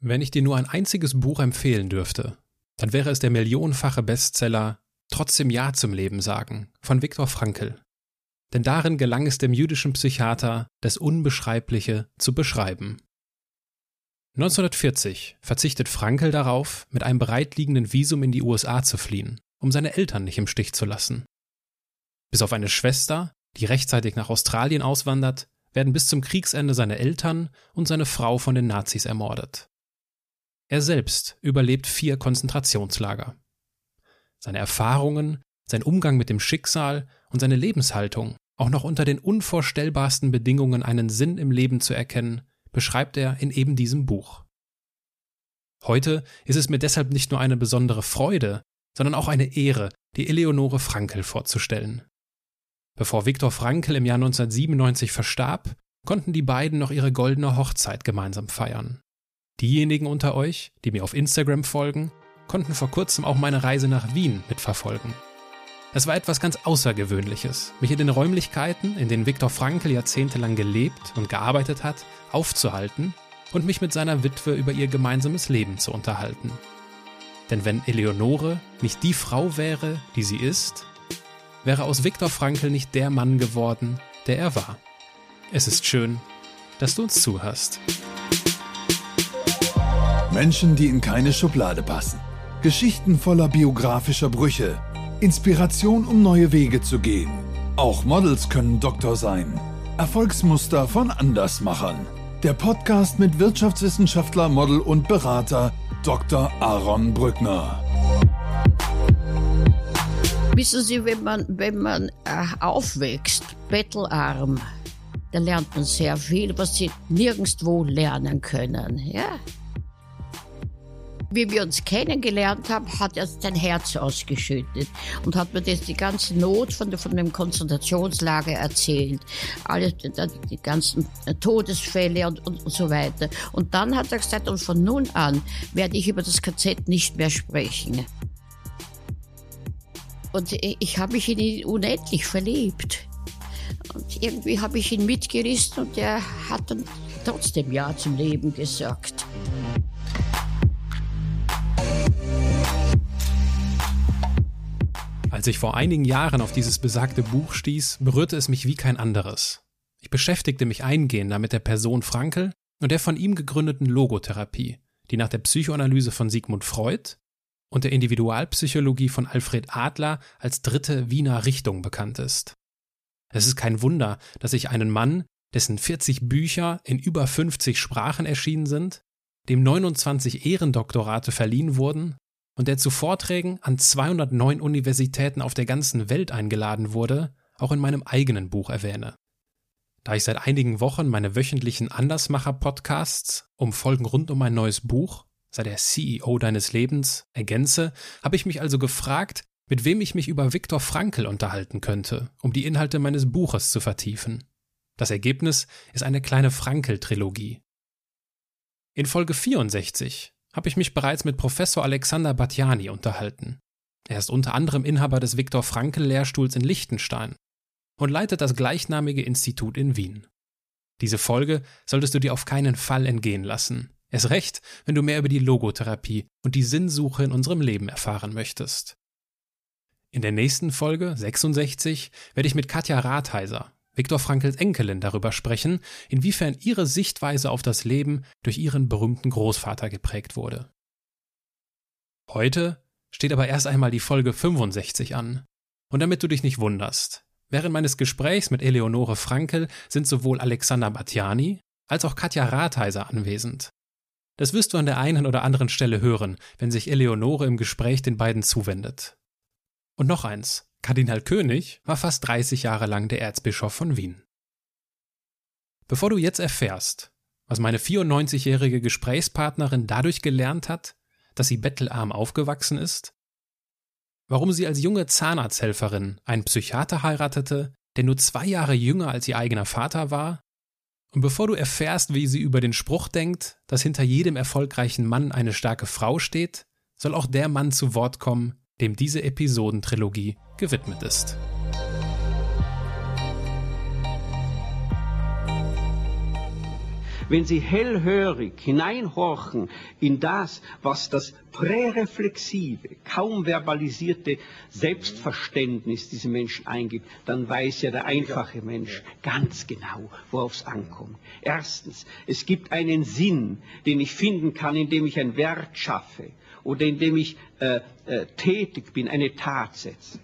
Wenn ich dir nur ein einziges Buch empfehlen dürfte, dann wäre es der millionenfache Bestseller Trotzdem Ja zum Leben sagen von Viktor Frankl. Denn darin gelang es dem jüdischen Psychiater, das Unbeschreibliche zu beschreiben. 1940 verzichtet Frankl darauf, mit einem bereitliegenden Visum in die USA zu fliehen, um seine Eltern nicht im Stich zu lassen. Bis auf eine Schwester, die rechtzeitig nach Australien auswandert, werden bis zum Kriegsende seine Eltern und seine Frau von den Nazis ermordet. Er selbst überlebt vier Konzentrationslager. Seine Erfahrungen, sein Umgang mit dem Schicksal und seine Lebenshaltung, auch noch unter den unvorstellbarsten Bedingungen einen Sinn im Leben zu erkennen, beschreibt er in eben diesem Buch. Heute ist es mir deshalb nicht nur eine besondere Freude, sondern auch eine Ehre, die Eleonore Frankel vorzustellen. Bevor Viktor Frankl im Jahr 1997 verstarb, konnten die beiden noch ihre goldene Hochzeit gemeinsam feiern. Diejenigen unter euch, die mir auf Instagram folgen, konnten vor kurzem auch meine Reise nach Wien mitverfolgen. Es war etwas ganz Außergewöhnliches, mich in den Räumlichkeiten, in denen Viktor Frankl jahrzehntelang gelebt und gearbeitet hat, aufzuhalten und mich mit seiner Witwe über ihr gemeinsames Leben zu unterhalten. Denn wenn Eleonore nicht die Frau wäre, die sie ist, wäre aus Viktor Frankl nicht der Mann geworden, der er war. Es ist schön, dass du uns zuhörst. Menschen, die in keine Schublade passen. Geschichten voller biografischer Brüche. Inspiration, um neue Wege zu gehen. Auch Models können Doktor sein. Erfolgsmuster von Andersmachern. Der Podcast mit Wirtschaftswissenschaftler, Model und Berater Dr. Aaron Brückner. Wissen Sie, wenn man, wenn man äh, aufwächst, bettelarm, dann lernt man sehr viel, was Sie nirgendwo lernen können. Ja? Wie wir uns kennengelernt haben, hat er sein Herz ausgeschüttet und hat mir das die ganze Not von, von dem Konzentrationslager erzählt. Alles, die ganzen Todesfälle und, und, und so weiter. Und dann hat er gesagt, und von nun an werde ich über das KZ nicht mehr sprechen. Und ich habe mich in ihn unendlich verliebt. Und irgendwie habe ich ihn mitgerissen und er hat dann trotzdem Ja zum Leben gesagt. Als ich vor einigen Jahren auf dieses besagte Buch stieß, berührte es mich wie kein anderes. Ich beschäftigte mich eingehender mit der Person Frankel und der von ihm gegründeten Logotherapie, die nach der Psychoanalyse von Sigmund Freud und der Individualpsychologie von Alfred Adler als dritte Wiener Richtung bekannt ist. Es ist kein Wunder, dass ich einen Mann, dessen 40 Bücher in über 50 Sprachen erschienen sind, dem 29 Ehrendoktorate verliehen wurden und der zu Vorträgen an 209 Universitäten auf der ganzen Welt eingeladen wurde, auch in meinem eigenen Buch erwähne. Da ich seit einigen Wochen meine wöchentlichen Andersmacher-Podcasts um Folgen rund um mein neues Buch, sei der CEO deines Lebens, ergänze, habe ich mich also gefragt, mit wem ich mich über Viktor Frankl unterhalten könnte, um die Inhalte meines Buches zu vertiefen. Das Ergebnis ist eine kleine Frankl-Trilogie. In Folge 64 habe ich mich bereits mit Professor Alexander Batjani unterhalten. Er ist unter anderem Inhaber des Viktor Frankl Lehrstuhls in Liechtenstein und leitet das gleichnamige Institut in Wien. Diese Folge solltest du dir auf keinen Fall entgehen lassen. Erst recht, wenn du mehr über die Logotherapie und die Sinnsuche in unserem Leben erfahren möchtest. In der nächsten Folge, 66, werde ich mit Katja Rathheiser, Viktor Frankls Enkelin, darüber sprechen, inwiefern ihre Sichtweise auf das Leben durch ihren berühmten Großvater geprägt wurde. Heute steht aber erst einmal die Folge 65 an. Und damit du dich nicht wunderst, während meines Gesprächs mit Eleonore Frankel sind sowohl Alexander Batjani als auch Katja Rathheiser anwesend. Das wirst du an der einen oder anderen Stelle hören, wenn sich Eleonore im Gespräch den beiden zuwendet. Und noch eins. Kardinal König war fast 30 Jahre lang der Erzbischof von Wien. Bevor du jetzt erfährst, was meine 94-jährige Gesprächspartnerin dadurch gelernt hat, dass sie bettelarm aufgewachsen ist, warum sie als junge Zahnarzthelferin einen Psychiater heiratete, der nur zwei Jahre jünger als ihr eigener Vater war, und bevor du erfährst, wie sie über den Spruch denkt, dass hinter jedem erfolgreichen Mann eine starke Frau steht, soll auch der Mann zu Wort kommen, dem diese Episodentrilogie gewidmet ist. wenn Sie hellhörig hineinhorchen in das, was das präreflexive, kaum verbalisierte Selbstverständnis diese Menschen eingibt, dann weiß ja der einfache Mensch ganz genau, worauf es ankommt. Erstens, es gibt einen Sinn, den ich finden kann, indem ich ein Werk schaffe oder indem ich äh, äh, tätig bin, eine Tat setze.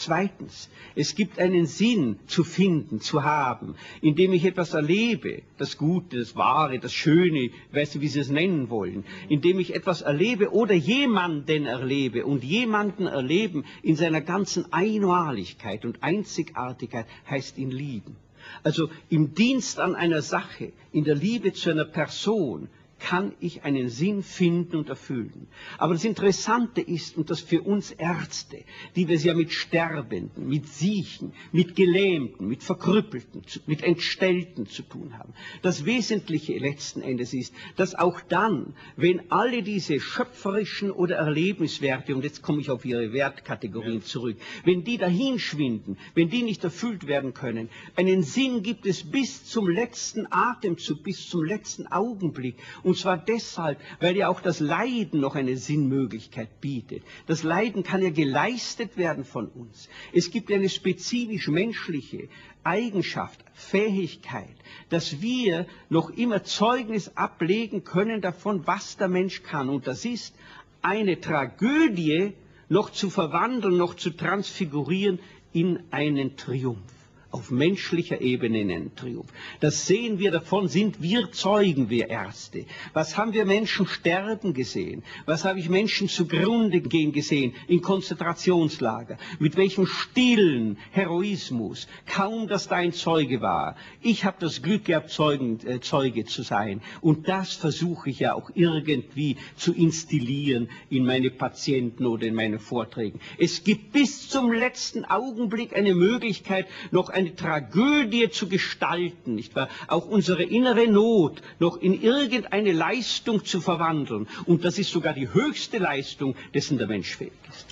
Zweitens, es gibt einen Sinn zu finden, zu haben, indem ich etwas erlebe, das Gute, das Wahre, das Schöne, weißt du, wie Sie es nennen wollen, indem ich etwas erlebe oder jemanden erlebe und jemanden erleben in seiner ganzen Einmaligkeit und Einzigartigkeit heißt ihn lieben. Also im Dienst an einer Sache, in der Liebe zu einer Person, kann ich einen Sinn finden und erfüllen. Aber das Interessante ist, und das für uns Ärzte, die wir es ja mit Sterbenden, mit Siechen, mit Gelähmten, mit Verkrüppelten, mit Entstellten zu tun haben, das Wesentliche letzten Endes ist, dass auch dann, wenn alle diese schöpferischen oder Erlebniswerte, und jetzt komme ich auf Ihre Wertkategorien zurück, wenn die dahinschwinden, wenn die nicht erfüllt werden können, einen Sinn gibt es bis zum letzten Atemzug, bis zum letzten Augenblick. Und zwar deshalb, weil ja auch das Leiden noch eine Sinnmöglichkeit bietet. Das Leiden kann ja geleistet werden von uns. Es gibt eine spezifisch menschliche Eigenschaft, Fähigkeit, dass wir noch immer Zeugnis ablegen können davon, was der Mensch kann. Und das ist eine Tragödie noch zu verwandeln, noch zu transfigurieren in einen Triumph auf menschlicher Ebene in einen Triumph. Das sehen wir, davon sind wir Zeugen, wir Ärzte. Was haben wir Menschen sterben gesehen? Was habe ich Menschen zugrunde gehen gesehen in Konzentrationslager? Mit welchem stillen Heroismus? Kaum, dass da ein Zeuge war. Ich habe das Glück gehabt, Zeugen, äh, Zeuge zu sein. Und das versuche ich ja auch irgendwie zu instillieren in meine Patienten oder in meine Vorträgen. Es gibt bis zum letzten Augenblick eine Möglichkeit, noch eine Tragödie zu gestalten, nicht wahr? Auch unsere innere Not noch in irgendeine Leistung zu verwandeln. Und das ist sogar die höchste Leistung, dessen der Mensch fähig ist.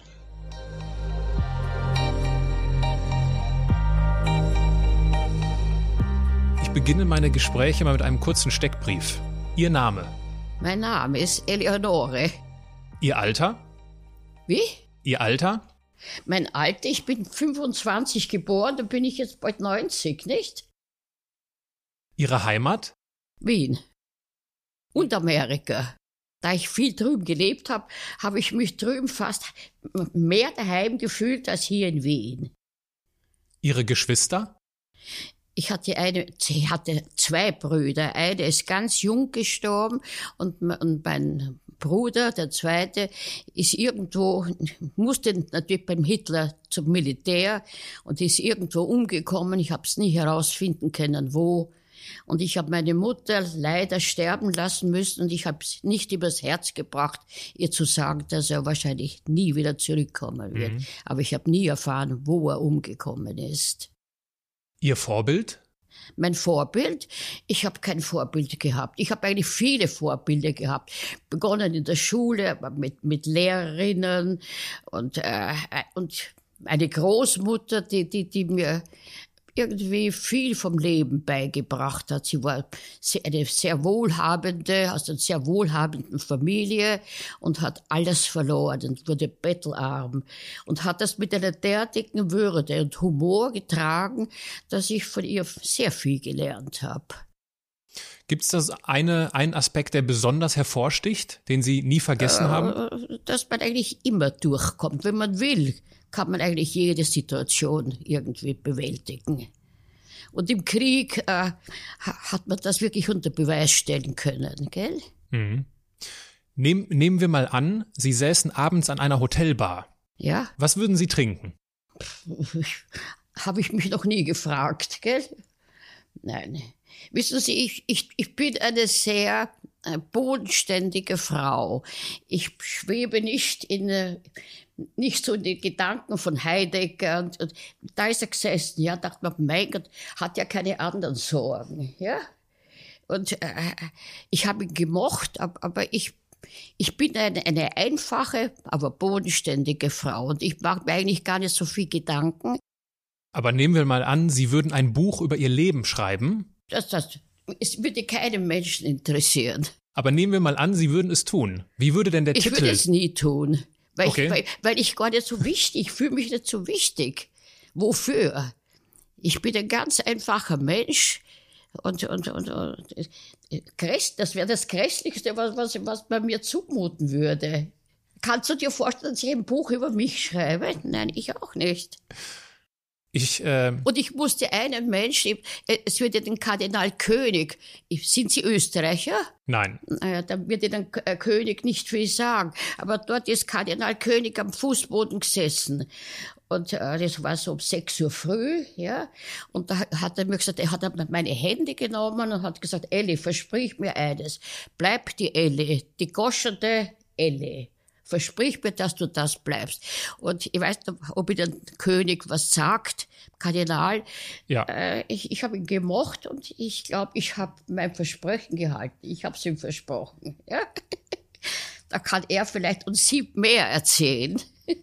Ich beginne meine Gespräche mal mit einem kurzen Steckbrief. Ihr Name? Mein Name ist Eleonore. Ihr Alter? Wie? Ihr Alter? Mein Alter, ich bin 25 geboren, da bin ich jetzt bald 90, nicht? Ihre Heimat? Wien. Und Amerika. Da ich viel drüben gelebt habe, habe ich mich drüben fast mehr daheim gefühlt als hier in Wien. Ihre Geschwister? Ich hatte eine, sie hatte zwei Brüder. Eine ist ganz jung gestorben und, und mein Bruder, der zweite, ist irgendwo, musste natürlich beim Hitler zum Militär und ist irgendwo umgekommen. Ich habe es nie herausfinden können, wo. Und ich habe meine Mutter leider sterben lassen müssen und ich habe es nicht übers Herz gebracht, ihr zu sagen, dass er wahrscheinlich nie wieder zurückkommen wird. Mhm. Aber ich habe nie erfahren, wo er umgekommen ist. Ihr Vorbild? Mein Vorbild? Ich habe kein Vorbild gehabt. Ich habe eigentlich viele Vorbilder gehabt. Begonnen in der Schule mit, mit Lehrerinnen und, äh, und eine Großmutter, die, die, die mir irgendwie viel vom Leben beigebracht hat. Sie war eine sehr wohlhabende, aus einer sehr wohlhabenden Familie und hat alles verloren und wurde bettelarm und hat das mit einer derartigen Würde und Humor getragen, dass ich von ihr sehr viel gelernt habe. Gibt es das eine, einen Aspekt, der besonders hervorsticht, den Sie nie vergessen äh, haben? Dass man eigentlich immer durchkommt, wenn man will kann man eigentlich jede Situation irgendwie bewältigen. Und im Krieg äh, hat man das wirklich unter Beweis stellen können, gell? Mhm. Nehm, nehmen wir mal an, Sie säßen abends an einer Hotelbar. Ja. Was würden Sie trinken? Habe ich mich noch nie gefragt, gell? Nein. Wissen Sie, ich, ich, ich bin eine sehr äh, bodenständige Frau. Ich schwebe nicht in, äh, nicht so in den Gedanken von Heidegger und, und da ist er gesessen, ja, dachte man, mein Gott, hat ja keine anderen Sorgen, ja. Und äh, ich habe ihn gemocht, aber, ich ich bin eine, eine einfache, aber bodenständige Frau und ich mache mir eigentlich gar nicht so viel Gedanken. Aber nehmen wir mal an, Sie würden ein Buch über Ihr Leben schreiben. Das, das, Es würde keinen Menschen interessieren. Aber nehmen wir mal an, Sie würden es tun. Wie würde denn der ich Titel? Ich würde es nie tun. Weil, okay. ich, weil, weil ich gar nicht so wichtig, ich fühle mich nicht so wichtig. Wofür? Ich bin ein ganz einfacher Mensch und, und, und, und das wäre das Grässlichste, was, was, was man mir zumuten würde. Kannst du dir vorstellen, dass ich ein Buch über mich schreibe? Nein, ich auch nicht. Ich, äh und ich musste einen Menschen, es wird ja den Kardinal König, sind Sie Österreicher? Nein. Naja, dann wird Ihnen der König nicht viel sagen. Aber dort ist Kardinal König am Fußboden gesessen. Und äh, das war so um sechs Uhr früh, ja. Und da hat er mir gesagt, er hat meine Hände genommen und hat gesagt, Elli, versprich mir eines. Bleib die Elli, die goschende Elli. Versprich mir, dass du das bleibst. Und ich weiß nicht, ob ich den König was sagt, Kardinal. Ja. Äh, ich ich habe ihn gemocht und ich glaube, ich habe mein Versprechen gehalten. Ich habe es ihm versprochen. Ja? da kann er vielleicht uns sieb mehr erzählen.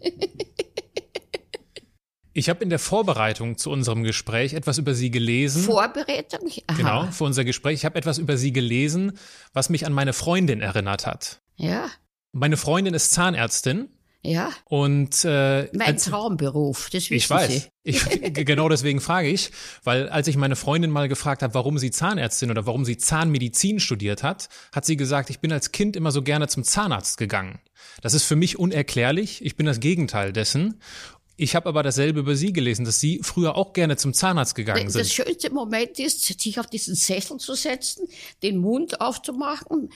Ich habe in der Vorbereitung zu unserem Gespräch etwas über Sie gelesen. Vorbereitung? Aha. Genau, für unser Gespräch. Ich habe etwas über Sie gelesen, was mich an meine Freundin erinnert hat. Ja. Meine Freundin ist Zahnärztin. Ja. Und äh, mein als, Traumberuf, das wissen Ich weiß. Ich, genau deswegen frage ich, weil als ich meine Freundin mal gefragt habe, warum sie Zahnärztin oder warum sie Zahnmedizin studiert hat, hat sie gesagt, ich bin als Kind immer so gerne zum Zahnarzt gegangen. Das ist für mich unerklärlich. Ich bin das Gegenteil dessen. Ich habe aber dasselbe über Sie gelesen, dass Sie früher auch gerne zum Zahnarzt gegangen sind. Das schönste Moment ist, sich auf diesen Sessel zu setzen, den Mund aufzumachen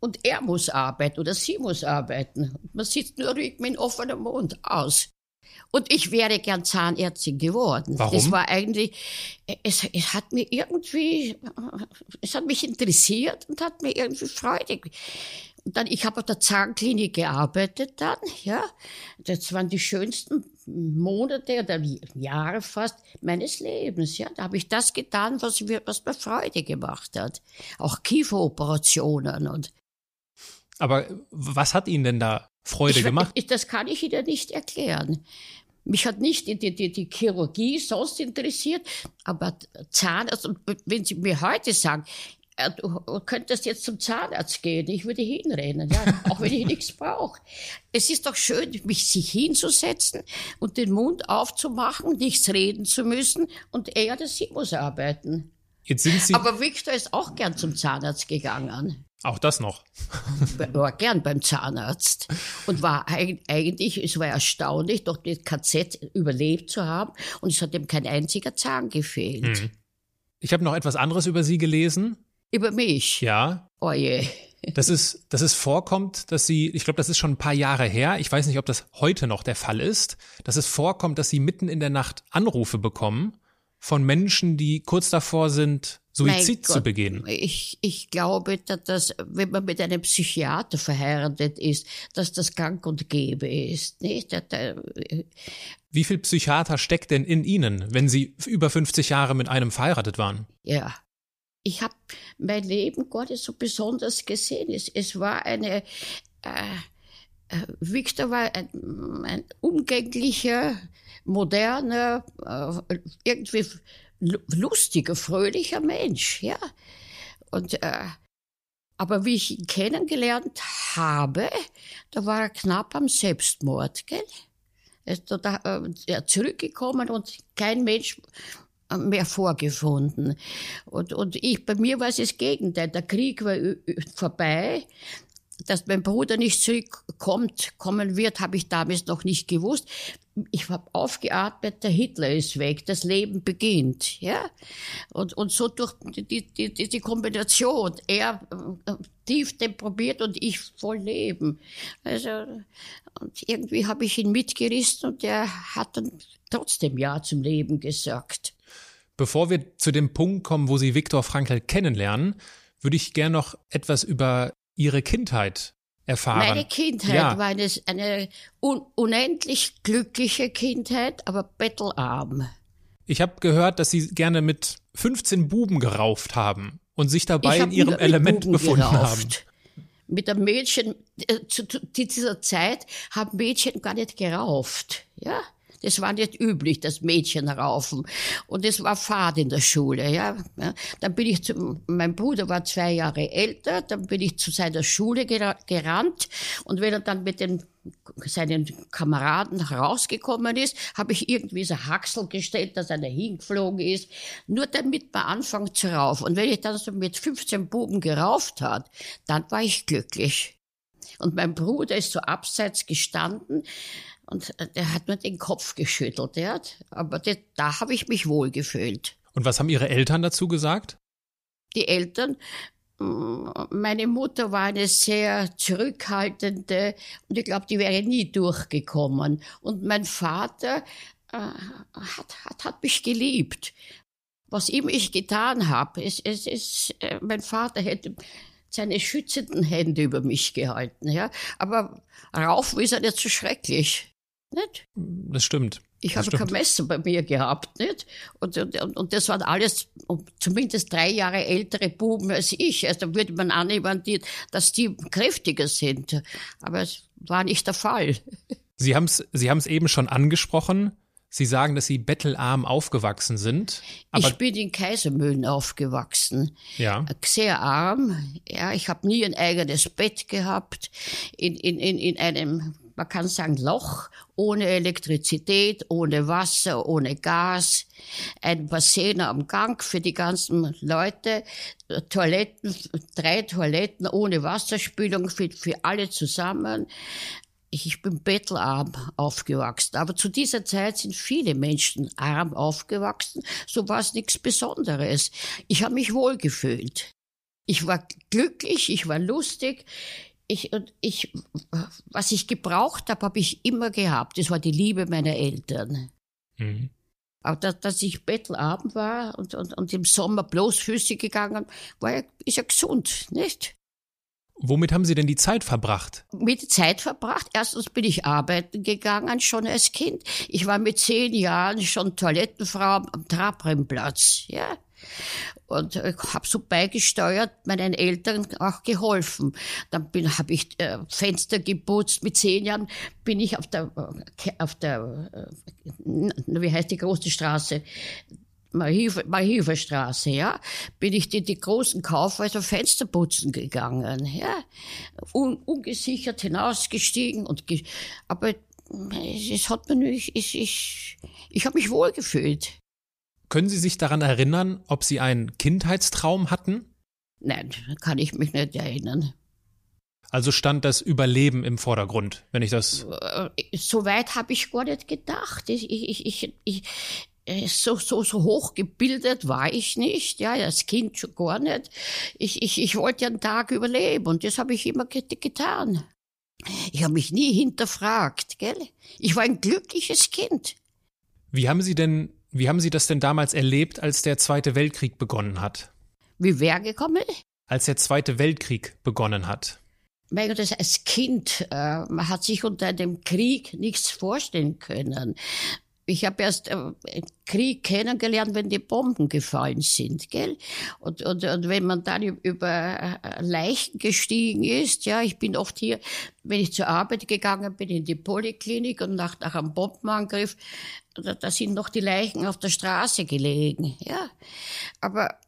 und er muss arbeiten oder sie muss arbeiten. Man sitzt nur ruhig mit offenem Mund aus. Und ich wäre gern Zahnärztin geworden. Warum? Das war eigentlich, es, es hat mir irgendwie, es hat mich interessiert und hat mir irgendwie Freude und dann, ich habe auf der Zahnklinik gearbeitet dann, ja. Das waren die schönsten Monate oder Jahre fast meines Lebens, ja. Da habe ich das getan, was mir, was mir Freude gemacht hat. Auch Kieferoperationen und. Aber was hat Ihnen denn da Freude ich, gemacht? Ich, das kann ich Ihnen nicht erklären. Mich hat nicht die, die, die Chirurgie sonst interessiert, aber Zahnarzt, und wenn Sie mir heute sagen, äh, du könntest jetzt zum Zahnarzt gehen, ich würde hinrennen, ja, auch wenn ich nichts brauche. Es ist doch schön, mich sich hinzusetzen und den Mund aufzumachen, nichts reden zu müssen und er oder sie muss arbeiten. Jetzt sind Sie Aber Victor ist auch gern zum Zahnarzt gegangen. Auch das noch. War gern beim Zahnarzt und war eigentlich, es war erstaunlich, doch das KZ überlebt zu haben und es hat ihm kein einziger Zahn gefehlt. Hm. Ich habe noch etwas anderes über Sie gelesen. Über mich? Ja. Oh je. Dass es, dass es vorkommt, dass sie, ich glaube, das ist schon ein paar Jahre her, ich weiß nicht, ob das heute noch der Fall ist, dass es vorkommt, dass sie mitten in der Nacht Anrufe bekommen von Menschen, die kurz davor sind, Suizid zu begehen. Ich, ich glaube, dass das, wenn man mit einem Psychiater verheiratet ist, dass das gang und gäbe ist. Nicht? Wie viel Psychiater steckt denn in Ihnen, wenn Sie über 50 Jahre mit einem verheiratet waren? Ja, ich habe mein Leben gar nicht so besonders gesehen. Es, es war eine, äh, äh, Victor war ein, ein umgänglicher, moderner, äh, irgendwie lustiger, fröhlicher Mensch, ja. Und, äh, aber wie ich ihn kennengelernt habe, da war er knapp am Selbstmord, gell? Er ist da, äh, zurückgekommen und kein Mensch mehr vorgefunden. Und, und ich, bei mir war es das Gegenteil. Der Krieg war vorbei. Dass mein Bruder nicht zurückkommt, kommen wird, habe ich damals noch nicht gewusst. Ich habe aufgeatmet, der Hitler ist weg, das Leben beginnt, ja. Und, und so durch die, die, die, die Kombination, er äh, tief deprobiert und ich voll Leben. Also, und irgendwie habe ich ihn mitgerissen und er hat dann trotzdem Ja zum Leben gesagt. Bevor wir zu dem Punkt kommen, wo Sie Viktor Frankl kennenlernen, würde ich gerne noch etwas über Ihre Kindheit erfahren. Meine Kindheit ja. war eine, eine un unendlich glückliche Kindheit, aber bettelarm. Ich habe gehört, dass Sie gerne mit 15 Buben gerauft haben und sich dabei in Ihrem Element Buben befunden gerauft. haben. Mit einem Mädchen, äh, zu, zu dieser Zeit haben Mädchen gar nicht gerauft. Ja, Das war nicht üblich, das Mädchen raufen. Und es war Fahrt in der Schule, ja. Dann bin ich zu, mein Bruder war zwei Jahre älter, dann bin ich zu seiner Schule gerannt und wenn er dann mit den seinen Kameraden rausgekommen ist, habe ich irgendwie so Haxel gestellt, dass einer hingeflogen ist, nur damit man anfängt zu raufen. Und wenn ich dann so mit 15 Buben gerauft hat, dann war ich glücklich. Und mein Bruder ist so abseits gestanden und der hat mir den Kopf geschüttelt. Ja? Aber das, da habe ich mich wohl gefühlt. Und was haben Ihre Eltern dazu gesagt? Die Eltern, mm, meine Mutter war eine sehr zurückhaltende und ich glaube, die wäre nie durchgekommen. Und mein Vater äh, hat, hat, hat mich geliebt. Was immer ich getan habe, es, es, es, äh, mein Vater hätte seine schützenden Hände über mich gehalten. Ja? Aber raufen ist ja nicht so schrecklich. Nicht? Das stimmt. Ich habe kein Messer bei mir gehabt, nicht? Und, und, und das waren alles zumindest drei Jahre ältere Buben als ich. Also da würde man annehmen, die, dass die kräftiger sind. Aber es war nicht der Fall. Sie haben es Sie haben's eben schon angesprochen. Sie sagen, dass Sie bettelarm aufgewachsen sind. ich bin in Kaisermühlen aufgewachsen. Ja. Sehr arm. Ja, ich habe nie ein eigenes Bett gehabt. In, in, in, in einem, man kann sagen, Loch, ohne Elektrizität, ohne Wasser, ohne Gas. Ein Bassin am Gang für die ganzen Leute. Toiletten, drei Toiletten ohne Wasserspülung für, für alle zusammen ich bin bettelarm aufgewachsen, aber zu dieser Zeit sind viele Menschen arm aufgewachsen, so war es nichts Besonderes. Ich habe mich wohlgefühlt. Ich war glücklich, ich war lustig. Ich, und ich, was ich gebraucht habe, habe ich immer gehabt. Das war die Liebe meiner Eltern. Mhm. Aber dass, dass ich bettelarm war und, und, und im Sommer bloßfüßig gegangen, war ja, ist ja gesund, nicht? Womit haben Sie denn die Zeit verbracht? Mit der Zeit verbracht. Erstens bin ich arbeiten gegangen, schon als Kind. Ich war mit zehn Jahren schon Toilettenfrau am Trabrennplatz, ja. Und ich habe so beigesteuert, meinen Eltern auch geholfen. Dann habe ich äh, Fenster geputzt. Mit zehn Jahren bin ich auf der, äh, auf der, äh, wie heißt die große Straße? Marieferstraße, ja, bin ich in die großen Kaufhäuser Fenster putzen gegangen, ja, Un, ungesichert hinausgestiegen und, ge aber es, es hat mir nicht, ich, ich, ich habe mich wohlgefühlt. Können Sie sich daran erinnern, ob Sie einen Kindheitstraum hatten? Nein, kann ich mich nicht erinnern. Also stand das Überleben im Vordergrund, wenn ich das. Äh, so weit habe ich gar nicht gedacht. Ich, ich, ich, ich, äh, so, so, so hoch gebildet war ich nicht, ja, als Kind schon gar nicht. Ich, ich, ich wollte einen Tag überleben und das habe ich immer getan. Ich habe mich nie hinterfragt, gell? Ich war ein glückliches Kind. Wie haben Sie denn, wie haben Sie das denn damals erlebt, als der Zweite Weltkrieg begonnen hat? Wie wer gekommen? Als der Zweite Weltkrieg begonnen hat. Mein Gott, als Kind, äh, man hat sich unter dem Krieg nichts vorstellen können. Ich habe erst äh, Krieg kennengelernt, wenn die Bomben gefallen sind, gell? Und, und, und wenn man dann über äh, Leichen gestiegen ist, ja, ich bin oft hier, wenn ich zur Arbeit gegangen bin, in die Poliklinik und nach, nach einem Bombenangriff, da, da sind noch die Leichen auf der Straße gelegen, ja. Aber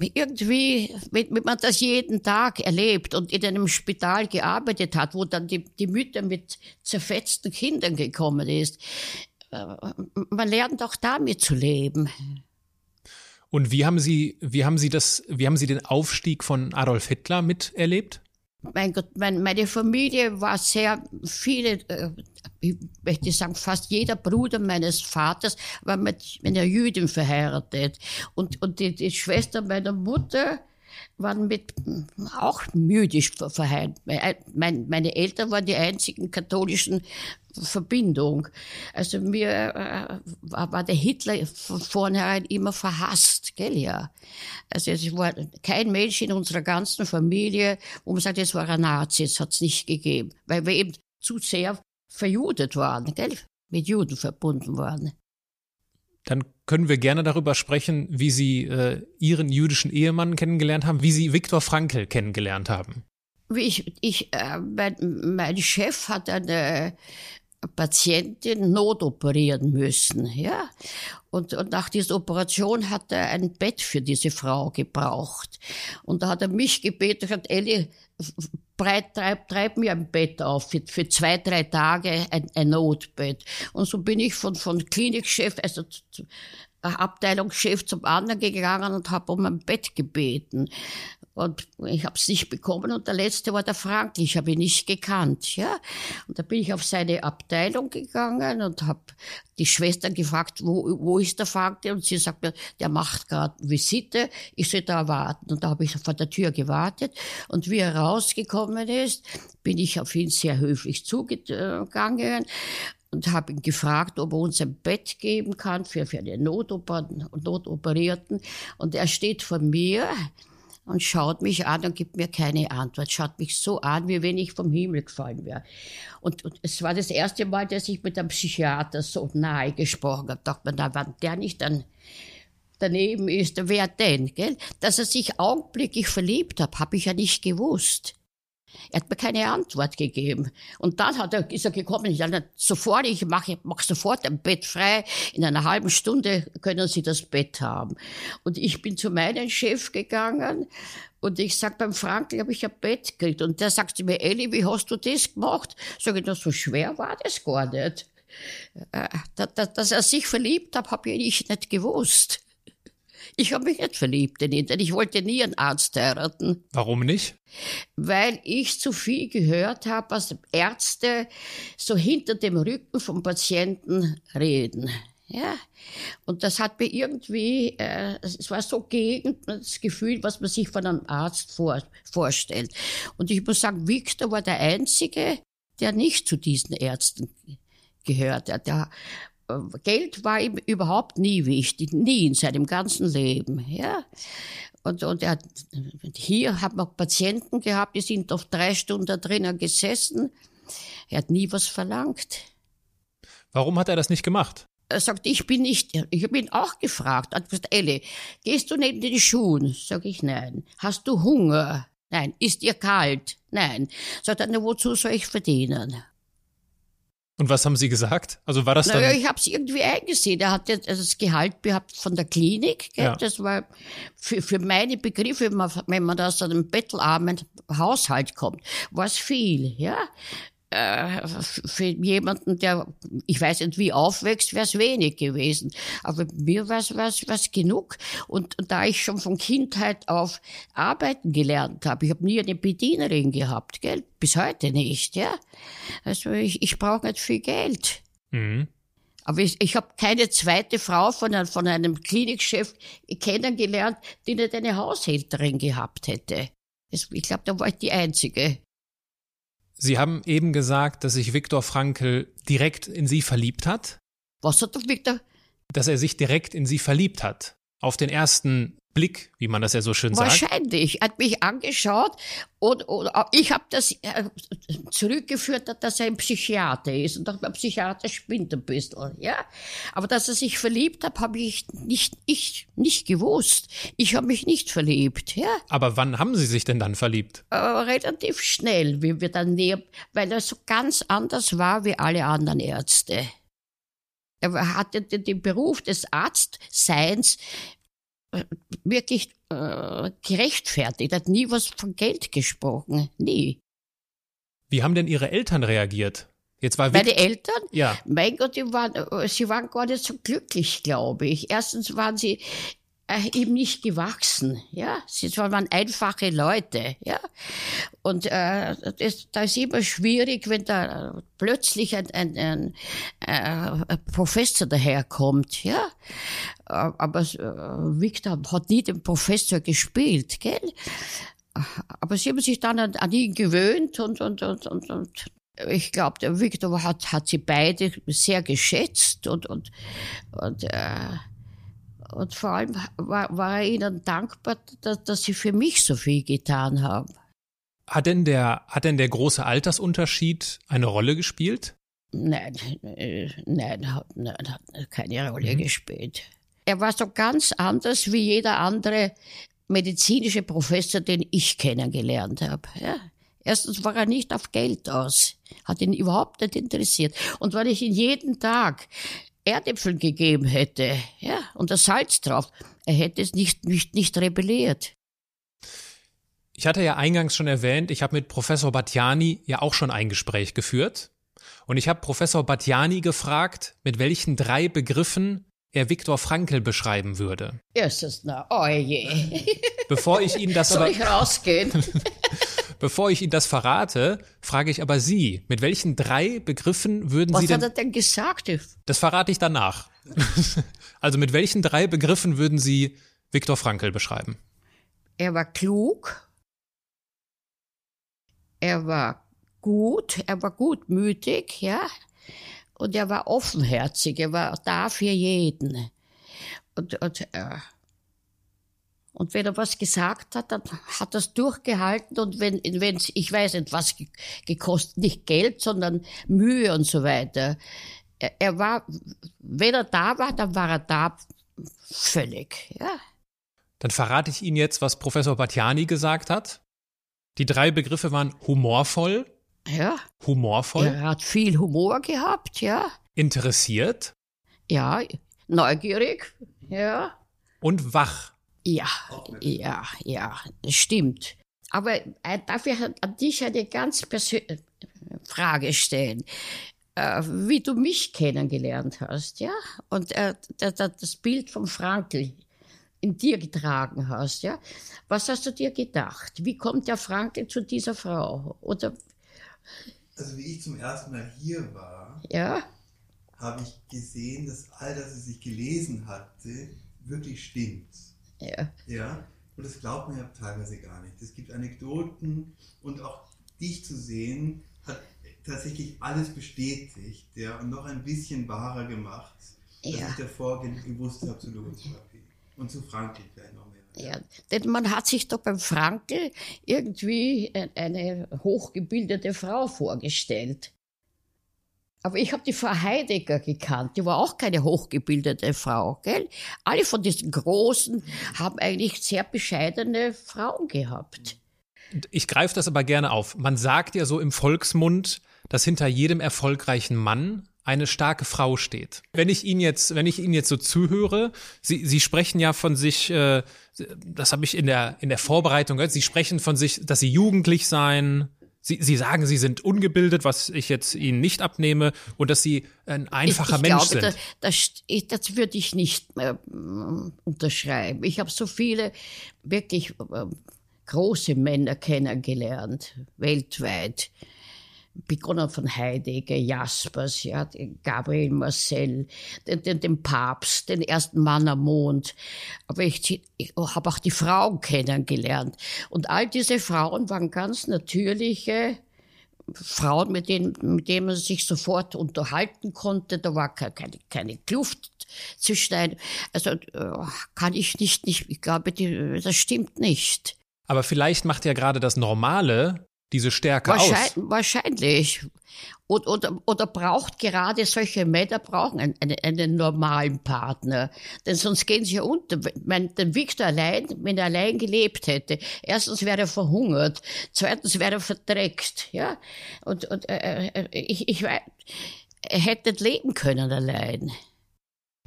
irgendwie, wenn, wenn man das jeden Tag erlebt und in einem Spital gearbeitet hat, wo dann die, die Mütter mit zerfetzten Kindern gekommen ist, man lernt auch damit zu leben. Und wie haben Sie, wie haben Sie das, wie haben Sie den Aufstieg von Adolf Hitler miterlebt? Mein Gott, mein, meine Familie war sehr viele, äh, ich möchte sagen, fast jeder Bruder meines Vaters war mit einer Jüdin verheiratet. Und, und die, die Schwester meiner Mutter, waren mit auch jüdisch verheiratet. Meine Eltern waren die einzigen katholischen Verbindung. Also mir äh, war der Hitler von vornherein immer verhasst, gell, ja. Also es war kein Mensch in unserer ganzen Familie, wo man sagt, es war ein Nazi, es hat es nicht gegeben, weil wir eben zu sehr verjudet waren, gell, mit Juden verbunden waren. Dann können wir gerne darüber sprechen, wie Sie äh, Ihren jüdischen Ehemann kennengelernt haben, wie Sie Viktor Frankl kennengelernt haben. Ich, ich äh, mein, mein Chef hat eine Patientin notoperieren müssen, ja. Und, und nach dieser Operation hat er ein Bett für diese Frau gebraucht. Und da hat er mich gebeten, gesagt, Elli, breit, treib, treib mir ein Bett auf für, für zwei, drei Tage ein, ein Notbett. Und so bin ich von, von Klinikchef, also Abteilungschef zum anderen gegangen und habe um ein Bett gebeten. Und ich habe es nicht bekommen und der letzte war der Frank, ich habe ihn nicht gekannt. ja. Und da bin ich auf seine Abteilung gegangen und habe die Schwester gefragt, wo, wo ist der Frank? Und sie sagt mir, der macht gerade Visite, ich soll da warten. Und da habe ich vor der Tür gewartet und wie er rausgekommen ist, bin ich auf ihn sehr höflich zugegangen und habe ihn gefragt, ob er uns ein Bett geben kann für, für den Notoperierten. Und er steht vor mir und schaut mich an und gibt mir keine Antwort, schaut mich so an, wie wenn ich vom Himmel gefallen wäre. Und, und es war das erste Mal, dass ich mit einem Psychiater so nahe gesprochen habe. Dachte man, na, wenn der nicht dann daneben ist, wer denn? Gell? Dass er sich augenblicklich verliebt hat, habe ich ja nicht gewusst. Er hat mir keine Antwort gegeben. Und dann hat er, ist er gekommen, ich sagte, sofort, ich mache mach sofort ein Bett frei. In einer halben Stunde können Sie das Bett haben. Und ich bin zu meinem Chef gegangen und ich sag beim Frank, habe ich ein Bett gekriegt. Und der sagt zu mir, Elli, wie hast du das gemacht? Sag ich, so schwer war das gar nicht. Äh, dass er sich verliebt hat, habe ich nicht gewusst. Ich habe mich nicht verliebt in ihn, denn ich wollte nie einen Arzt heiraten. Warum nicht? Weil ich zu viel gehört habe, was Ärzte so hinter dem Rücken vom Patienten reden. Ja, und das hat mir irgendwie, äh, es war so gegen das Gefühl, was man sich von einem Arzt vor, vorstellt. Und ich muss sagen, Victor war der Einzige, der nicht zu diesen Ärzten gehört. Der, der Geld war ihm überhaupt nie wichtig, nie in seinem ganzen Leben. Ja. Und, und er, hier hat man Patienten gehabt, die sind auf drei Stunden drinnen gesessen. Er hat nie was verlangt. Warum hat er das nicht gemacht? Er sagt, ich bin nicht, ich habe ihn auch gefragt. Er hat gesagt, Elle, gehst du neben den Schuhen? Sag ich, nein. Hast du Hunger? Nein. Ist dir kalt? Nein. Sagt er, wozu soll ich verdienen? Und was haben Sie gesagt? Also war das dann? Naja, ich habe es irgendwie eingesehen. Er hat jetzt also das Gehalt gehabt von der Klinik. Gell? Ja. Das war für, für meine Begriffe, wenn man, wenn man aus einem bettelarmen Haushalt kommt, war es viel. Ja, äh, für jemanden, der, ich weiß nicht wie aufwächst, wäre es wenig gewesen. Aber mir war es was, genug. Und, und da ich schon von Kindheit auf arbeiten gelernt habe, ich habe nie eine Bedienerin gehabt, gell? Bis heute nicht, ja. Also ich, ich brauche nicht viel Geld. Mhm. Aber ich, ich habe keine zweite Frau von, einem, von einem Klinikchef kennengelernt, die nicht eine Haushälterin gehabt hätte. Ich glaube, da war ich die Einzige. Sie haben eben gesagt, dass sich Viktor Frankl direkt in Sie verliebt hat. Was hat der Viktor? Dass er sich direkt in Sie verliebt hat. Auf den ersten Blick, wie man das ja so schön Wahrscheinlich. sagt. Wahrscheinlich. Hat mich angeschaut und, und ich habe das äh, zurückgeführt, dass er ein Psychiater ist. Und dachte, Psychiater spinnt ein bisschen. Ja? Aber dass er sich verliebt hat, habe ich nicht, ich, nicht gewusst. Ich habe mich nicht verliebt. Ja? Aber wann haben Sie sich denn dann verliebt? Äh, relativ schnell, wie wir dann näher, weil er so ganz anders war wie alle anderen Ärzte. Er hatte den Beruf des Arztseins wirklich äh, gerechtfertigt, hat nie was von Geld gesprochen, nie. Wie haben denn Ihre Eltern reagiert? Jetzt war Meine Eltern? Ja. Mein Gott, die waren, äh, sie waren gar nicht so glücklich, glaube ich. Erstens waren sie äh, ihm nicht gewachsen, ja. Sie waren einfache Leute, ja. Und äh, das, das ist immer schwierig, wenn da plötzlich ein, ein, ein, ein äh, Professor daherkommt, ja. Aber äh, Victor hat nie den Professor gespielt, gell? Aber sie haben sich dann an, an ihn gewöhnt und, und, und, und, und ich glaube, der Victor hat, hat sie beide sehr geschätzt und, und, und äh, und vor allem war, war er ihnen dankbar, dass, dass sie für mich so viel getan haben. Hat denn der, hat denn der große Altersunterschied eine Rolle gespielt? Nein, äh, nein, hat, nein, hat keine Rolle mhm. gespielt. Er war so ganz anders wie jeder andere medizinische Professor, den ich kennengelernt habe. Ja. Erstens war er nicht auf Geld aus, hat ihn überhaupt nicht interessiert. Und weil ich ihn jeden Tag Erdäpfel gegeben hätte, ja, und das Salz drauf, er hätte es nicht, nicht, nicht rebelliert. Ich hatte ja eingangs schon erwähnt, ich habe mit Professor Batjani ja auch schon ein Gespräch geführt. Und ich habe Professor Batjani gefragt, mit welchen drei Begriffen er Viktor Frankl beschreiben würde. Erstens, na, oh je. Bevor ich Ihnen das Soll aber, ich rausgehen? bevor ich Ihnen das verrate, frage ich aber Sie, mit welchen drei Begriffen würden Was Sie hat denn, er denn gesagt? das verrate ich danach. also mit welchen drei Begriffen würden Sie Viktor Frankl beschreiben? Er war klug. Er war gut. Er war gutmütig, ja. Und er war offenherzig. Er war da für jeden. Und, und, äh, und wenn er was gesagt hat, dann hat er es durchgehalten. Und wenn, wenn's, ich weiß nicht, was ge- gekostet, nicht Geld, sondern Mühe und so weiter. Er, er war, wenn er da war, dann war er da völlig, ja. Dann verrate ich Ihnen jetzt, was Professor Batjani gesagt hat. Die drei Begriffe waren humorvoll, Ja, humorvoll, er hat viel Humor gehabt, ja. interessiert Ja, neugierig, ja. und wach. Ja, ja, ja, das stimmt. Aber äh, darf ich an dich eine ganz persönliche Frage stellen? Äh, wie du mich kennengelernt hast, ja? Und äh, das, das Bild von Frankl in dir getragen hast, ja? Was hast du dir gedacht? Wie kommt der Frankl zu dieser Frau? Oder, Also wie ich zum ersten Mal hier war, ja? habe ich gesehen, dass all das, was ich gelesen hatte, wirklich stimmt. Ja. Ja? Und das glaubt man ja teilweise gar nicht. Es gibt Anekdoten und auch dich zu sehen, hat tatsächlich alles bestätigt, ja, und noch ein bisschen wahrer gemacht, als Ja. ich davor ge- gewusst habe zur Logotherapie. Und zu Franklin vielleicht noch mehr. Ja, denn man hat sich doch beim Frankl irgendwie ein- eine hochgebildete Frau vorgestellt. Aber ich habe die Frau Heidegger gekannt, die war auch keine hochgebildete Frau, gell? Alle von diesen Großen haben eigentlich sehr bescheidene Frauen gehabt. Ich greife das aber gerne auf. Man sagt ja so im Volksmund, dass hinter jedem erfolgreichen Mann eine starke Frau steht. Wenn ich Ihnen jetzt, wenn ich Ihnen jetzt so zuhöre, Sie, Sie sprechen ja von sich, äh, das habe ich in der in der Vorbereitung gehört. Sie sprechen von sich, dass Sie jugendlich seien. Sie, Sie sagen, Sie sind ungebildet, was ich jetzt Ihnen nicht abnehme, und dass Sie ein einfacher ich, ich Mensch glaube, sind. Da, das, ich, das würde ich nicht mm, unterschreiben. Ich habe so viele wirklich ähm, große Männer kennengelernt, weltweit. Begonnen von Heidegger, Jaspers, ja, Gabriel Marcel, den, den, den Papst, den ersten Mann am Mond. Aber ich, ich habe auch die Frauen kennengelernt. Und all diese Frauen waren ganz natürliche Frauen, mit denen, mit denen man sich sofort unterhalten konnte. Da war keine, keine, Kluft zwischen ein. Also äh, kann ich nicht, nicht ich glaube, die, das stimmt nicht. Aber vielleicht macht ja gerade das Normale diese Stärke Wahrscheinlich. aus. wahrscheinlich. Oder, oder, oder braucht gerade solche Männer brauchen einen, einen, einen normalen Partner. Denn sonst gehen sie ja unter. Wenn den Victor allein, wenn er allein gelebt hätte, erstens wäre er verhungert, zweitens wäre er verdreckt, ja. Und, und äh, äh, ich, ich weiß, er hätte nicht leben können allein.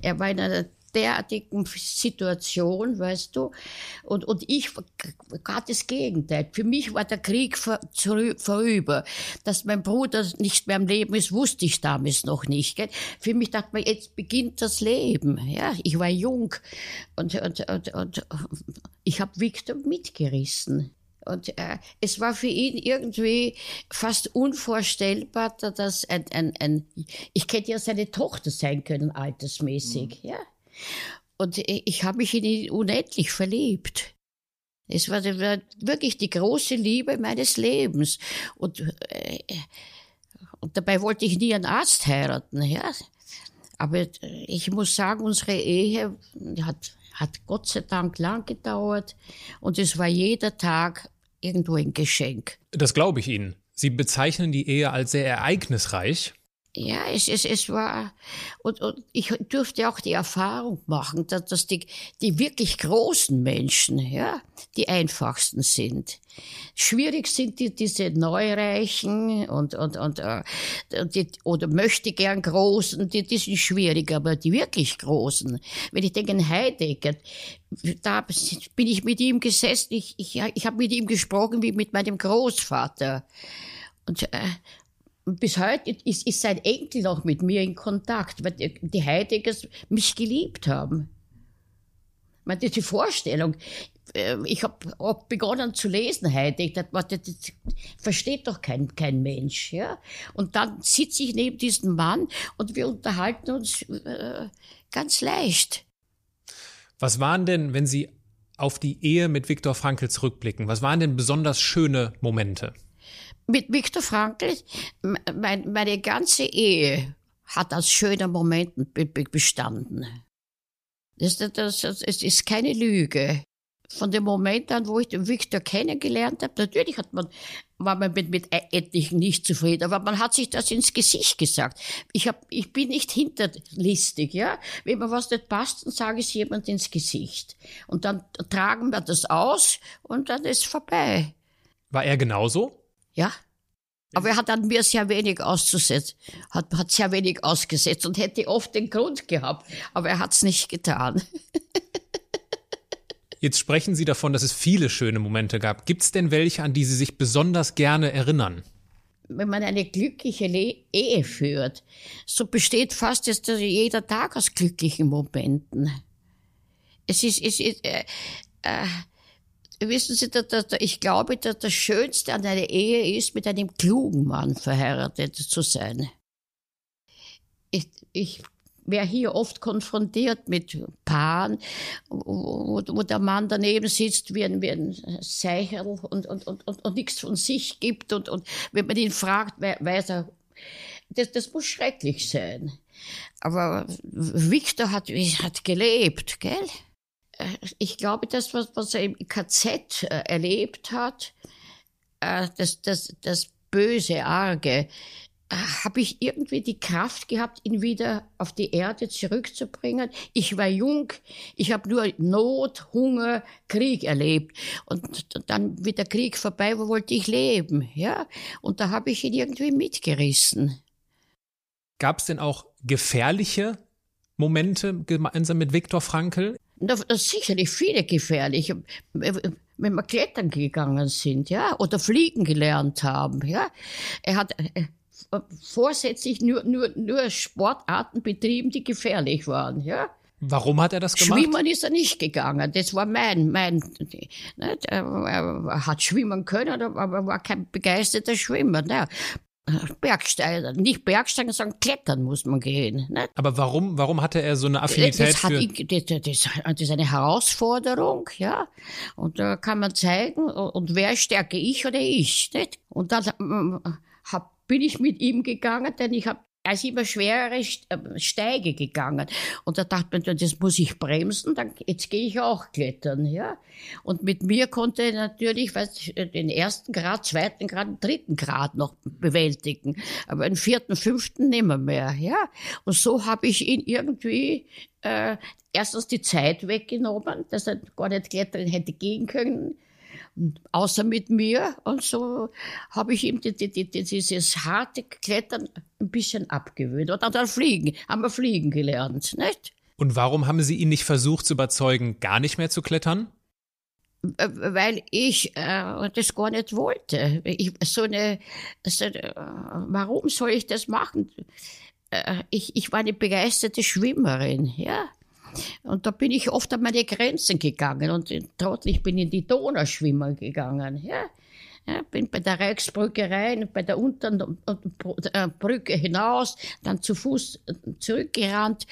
Er war in einer derartigen Situation, weißt du, und, und ich gerade das Gegenteil. Für mich war der Krieg vor, vorüber. Dass mein Bruder nicht mehr am Leben ist, wusste ich damals noch nicht. Gell? Für mich dachte man, jetzt beginnt das Leben. Ja, ich war jung und, und, und, und ich habe Victor mitgerissen. Und äh, es war für ihn irgendwie fast unvorstellbar, dass ein, ein, ein ich hätte ja seine Tochter sein können, altersmäßig, ja. Und ich, habe mich in ihn unendlich verliebt. Es war, wirklich die große Liebe meines Lebens. Und, äh, und dabei wollte ich nie einen Arzt heiraten, ja. Aber ich muss sagen, unsere Ehe hat, hat Gott sei Dank lang gedauert und es war jeder Tag irgendwo ein Geschenk. Das glaube ich Ihnen. Sie bezeichnen die Ehe als sehr ereignisreich. Ja, es, es, es war, und, und ich durfte auch die Erfahrung machen, dass, dass die, die wirklich großen Menschen, ja, die einfachsten sind. Schwierig sind die, diese Neureichen und, und, und, äh, die, oder möchte gern Großen, die, die sind schwierig, aber die wirklich Großen. Wenn ich denke an Heidegger, da bin ich mit ihm gesessen, ich, ich, ich habe mit ihm gesprochen wie mit meinem Großvater. Und, äh, und bis heute ist, ist sein Enkel noch mit mir in Kontakt, weil die, die Heideggers mich geliebt haben. Ich meine, diese Vorstellung, äh, ich habe hab begonnen zu lesen Heidegger, das, das, das versteht doch kein, kein Mensch. Ja? Und dann sitze ich neben diesem Mann und wir unterhalten uns äh, ganz leicht. Was waren denn, wenn Sie auf die Ehe mit Viktor Frankl zurückblicken, was waren denn besonders schöne Momente? Mit Viktor Frankl, mein, meine ganze Ehe hat aus schönen Momenten bestanden. Das, das, das, es ist keine Lüge. Von dem Moment an, wo ich den Viktor kennengelernt habe, natürlich hat man, war man mit, mit etlichen nicht zufrieden, aber man hat sich das ins Gesicht gesagt. Ich, hab, ich bin nicht hinterlistig, ja. Wenn mir was nicht passt, dann sage ich es jemand ins Gesicht. Und dann tragen wir das aus und dann ist vorbei. War er genauso? Ja. Aber er hat an mir sehr wenig auszusetzen, hat, hat sehr wenig ausgesetzt und hätte oft den Grund gehabt, aber er hat es nicht getan. Jetzt sprechen Sie davon, dass es viele schöne Momente gab. Gibt es denn welche, an die Sie sich besonders gerne erinnern? Wenn man eine glückliche Le Ehe führt, so besteht fast jetzt jeder Tag aus glücklichen Momenten. Es ist, es ist äh, äh, wissen Sie, dass, dass, ich glaube, dass das Schönste an einer Ehe ist, mit einem klugen Mann verheiratet zu sein. Ich, ich wäre hier oft konfrontiert mit Paaren, wo, wo, der Mann daneben sitzt wie ein, wie ein Seicherl und, und, und, und, und nichts von sich gibt. Und, und wenn man ihn fragt, weiß er, das, das muss schrecklich sein. Aber Victor hat, hat gelebt, gell? Ich glaube, das, was, was er im KZ äh, erlebt hat, äh, das, das, das böse, arge, äh, habe ich irgendwie die Kraft gehabt, ihn wieder auf die Erde zurückzubringen. Ich war jung, ich habe nur Not, Hunger, Krieg erlebt. Und dann, wie der Krieg vorbei war, wollte ich leben. Ja? Und da habe ich ihn irgendwie mitgerissen. Gab es denn auch gefährliche Momente gemeinsam mit Viktor Frankl? Das ist sicherlich viele gefährlich. Wenn wir klettern gegangen sind, ja, oder fliegen gelernt haben, ja. Er hat äh, vorsätzlich nur, nur, nur Sportarten betrieben, die gefährlich waren, ja. Warum hat er das gemacht? Schwimmen ist er nicht gegangen. Das war mein, mein, ne, er hat schwimmen können, aber war kein begeisterter Schwimmer. Ne. Bergsteigen, nicht Bergsteigen, sondern klettern muss man gehen. Nicht? Aber warum, warum hatte er so eine Affinität das für? Ich, das, das, das, ist eine Herausforderung, ja. Und da kann man zeigen, und wer stärke ich oder ich, nicht? Und dann ähm, hab, bin ich mit ihm gegangen, denn ich habe als immer schwerere äh, Steige gegangen. Und da dachte man, das muss ich bremsen, dann, jetzt gehe ich auch klettern, ja. Und mit mir konnte er natürlich, weiß, den ersten Grad, zweiten Grad, dritten Grad noch bewältigen. Aber den vierten, fünften nimmer mehr, ja. Und so habe ich ihn irgendwie, äh, erstens die Zeit weggenommen, dass er gar nicht klettern hätte gehen können außer mit mir. Und so habe ich ihm die, die, die, dieses harte Klettern ein bisschen abgewöhnt. Und dann fliegen, haben wir fliegen gelernt, nicht? Und warum haben Sie ihn nicht versucht zu überzeugen, gar nicht mehr zu klettern? Weil ich äh, das gar nicht wollte. Ich, so eine, so, äh, warum soll ich das machen? Äh, ich, ich war eine begeisterte Schwimmerin, ja. Und da bin ich oft an meine Grenzen gegangen und trotzdem, ich bin in die Donau schwimmen gegangen. Ja. Ja, bin bei der Reichsbrücke rein, bei der unteren äh, Brücke hinaus, dann zu Fuß äh, zurückgerannt.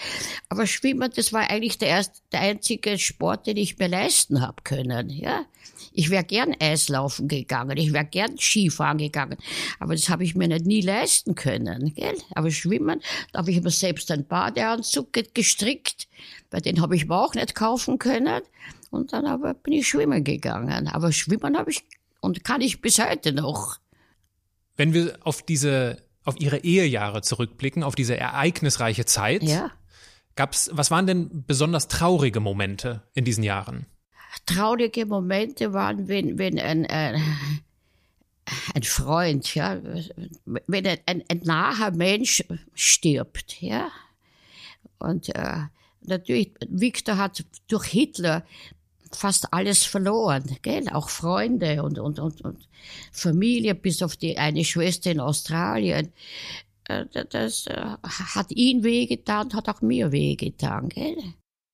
Aber Schwimmen, das war eigentlich der, erste, der einzige Sport, den ich mir leisten habe können. Ja, ich wäre gern Eislaufen gegangen, ich wäre gern Skifahren gegangen, aber das habe ich mir nicht nie leisten können. Gell? Aber Schwimmen, da habe ich mir selbst einen Badeanzug gestrickt, weil den habe ich mir auch nicht kaufen können. Und dann aber bin ich schwimmen gegangen. Aber schwimmen habe ich und kann ich bis heute noch. Wenn wir auf diese auf Ihre Ehejahre zurückblicken, auf diese ereignisreiche Zeit. Ja. Gab's, was waren denn besonders traurige Momente in diesen Jahren? Traurige Momente waren, wenn, wenn ein, ein, ein Freund, ja, wenn ein, ein, ein naher Mensch stirbt, ja. Und äh, natürlich, Viktor hat durch Hitler fast alles verloren, gell? auch Freunde und, und, und, und Familie, bis auf die eine Schwester in Australien. Äh, das äh, hat ihn wehgetan, hat auch mir wehgetan. Gell?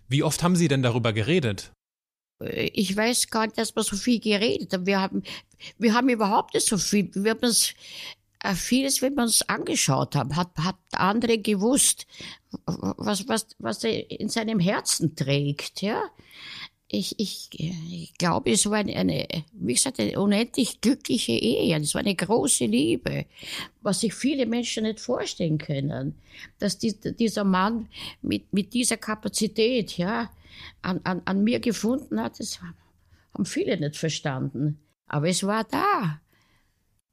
Wie oft haben Sie denn darüber geredet? Äh, ich weiß gar nicht, dass wir so viel geredet haben. Wir haben, wir haben überhaupt nicht so viel. Wir haben es, vieles, wenn wir uns angeschaut haben, hat, hat andere gewusst, was, was, was er in seinem Herzen trägt, ja ich, ich, ich glaube, es war eine, wie gesagt, eine unendlich glückliche Ehe. Es war eine große Liebe, was sich viele Menschen nicht vorstellen können. Dass die, dieser Mann mit, mit dieser Kapazität, ja, an, an, an mir gefunden hat, das haben viele nicht verstanden. Aber es war da.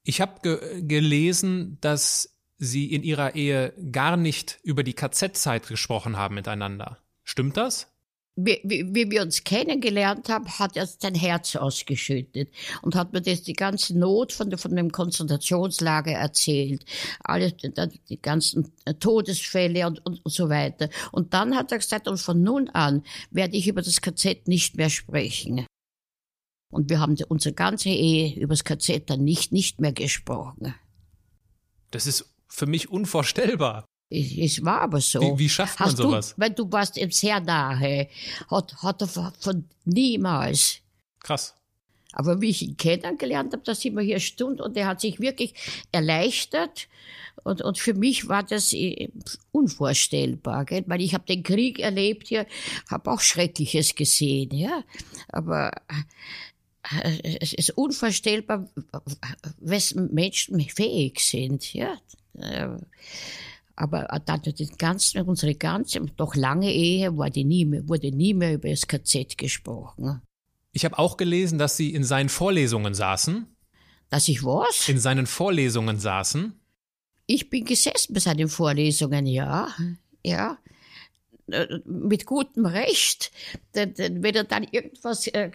Ich habe ge gelesen, dass Sie in Ihrer Ehe gar nicht über die KZ-Zeit gesprochen haben miteinander. Stimmt das? wie, wie, wie wir uns kennengelernt haben, hat er sein Herz ausgeschüttet und hat mir das die ganze Not von, von dem Konzentrationslager erzählt, alle die ganzen Todesfälle und, und, und so weiter. Und dann hat er gesagt, und von nun an werde ich über das KZ nicht mehr sprechen. Und wir haben unsere ganze Ehe über das KZ dann nicht, nicht mehr gesprochen. Das ist für mich unvorstellbar. Es war aber so. Wie, wie schafft man Hast sowas? Du, weil du warst ihm sehr nahe. Hat, hat er von niemals. Krass. Aber wie ich ihn kennengelernt habe, da sind wir hier Stunde und er hat sich wirklich erleichtert. Und, und für mich war das äh, unvorstellbar, gell? weil ich habe den Krieg erlebt hier, habe auch Schreckliches gesehen, ja. Aber es ist unvorstellbar, wessen Menschen fähig sind, ja. Äh, aber dann die ganze, unsere ganze, doch lange Ehe wurde nie mehr, wurde nie mehr über das KZ gesprochen. Ich habe auch gelesen, dass Sie in seinen Vorlesungen saßen. Dass ich was? In seinen Vorlesungen saßen. Ich bin gesessen bei seinen Vorlesungen, ja. Ja. Äh, mit gutem Recht, wenn er dann irgendwas äh,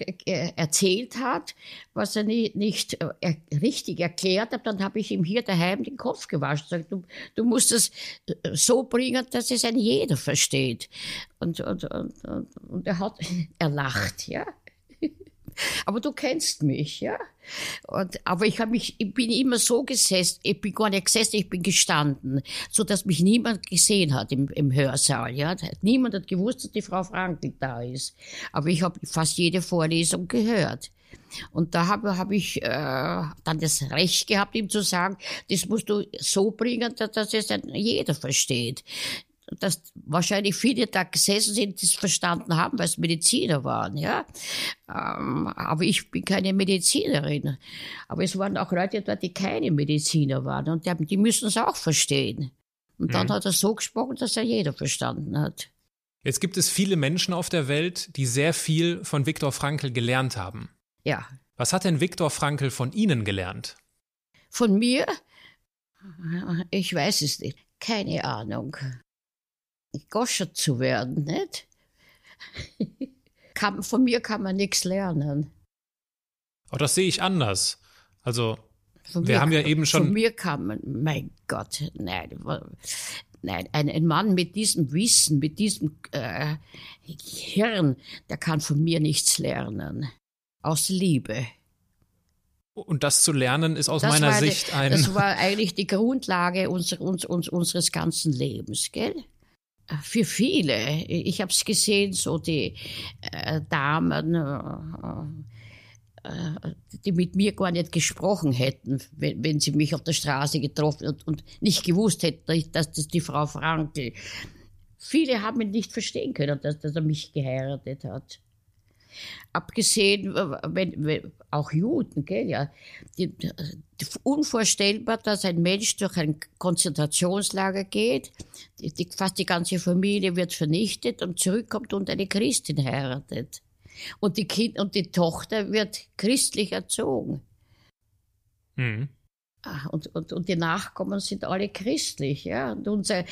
erzählt hat, was er nicht äh, richtig erklärt hat, dann habe ich ihm hier daheim den Kopf gewaschen. Du, du musst es so bringen, dass es ein jeder versteht. Und, und, und, und er hat, er lacht, ja. Aber du kennst mich, ja. Und, aber ich habe mich, ich bin immer so gesessen, ich bin gar nicht gesessen, ich bin gestanden, so dass mich niemand gesehen hat im, im Hörsaal, ja. Niemand hat gewusst, dass die Frau Frankl da ist. Aber ich habe fast jede Vorlesung gehört. Und da habe hab ich äh, dann das Recht gehabt, ihm zu sagen, das musst du so bringen, dass, dass es jeder versteht dass wahrscheinlich viele da gesessen sind, die es verstanden haben, weil es Mediziner waren, ja. Ähm, aber ich bin keine Medizinerin. Aber es waren auch Leute da, die keine Mediziner waren und die, die müssen es auch verstehen. Und dann mhm. hat er so gesprochen, dass er jeder verstanden hat. Jetzt gibt es viele Menschen auf der Welt, die sehr viel von Viktor Frankl gelernt haben. Ja. Was hat denn Viktor Frankl von Ihnen gelernt? Von mir? Ich weiß es nicht. Keine Ahnung. Goscher zu werden, nicht? kann, von mir kann man nichts lernen. Oh, das sehe ich anders. Also, von wir haben ja eben schon. Von mir kann man, mein Gott, nein, nein, ein, ein Mann mit diesem Wissen, mit diesem äh, Hirn, der kann von mir nichts lernen. Aus Liebe. Und das zu lernen ist aus das meiner Sicht die, ein. Das war eigentlich die Grundlage unser, uns, uns, unseres ganzen Lebens, gell? Für viele, ich habe es gesehen, so die äh, Damen, äh, äh, die mit mir gar nicht gesprochen hätten, wenn, wenn sie mich auf der Straße getroffen und, und nicht gewusst hätten, dass das die Frau Frankel. Viele haben ihn nicht verstehen können, dass, dass er mich geheiratet hat. Abgesehen, wenn, wenn, auch Juden, gell, ja, die, die, unvorstellbar, dass ein Mensch durch ein Konzentrationslager geht, die, fast die ganze Familie wird vernichtet und zurückkommt und eine Christin heiratet. Und die, kind, und die Tochter wird christlich erzogen. Mhm. Ah, und, und, und die Nachkommen sind alle christlich. Ja? Und unser,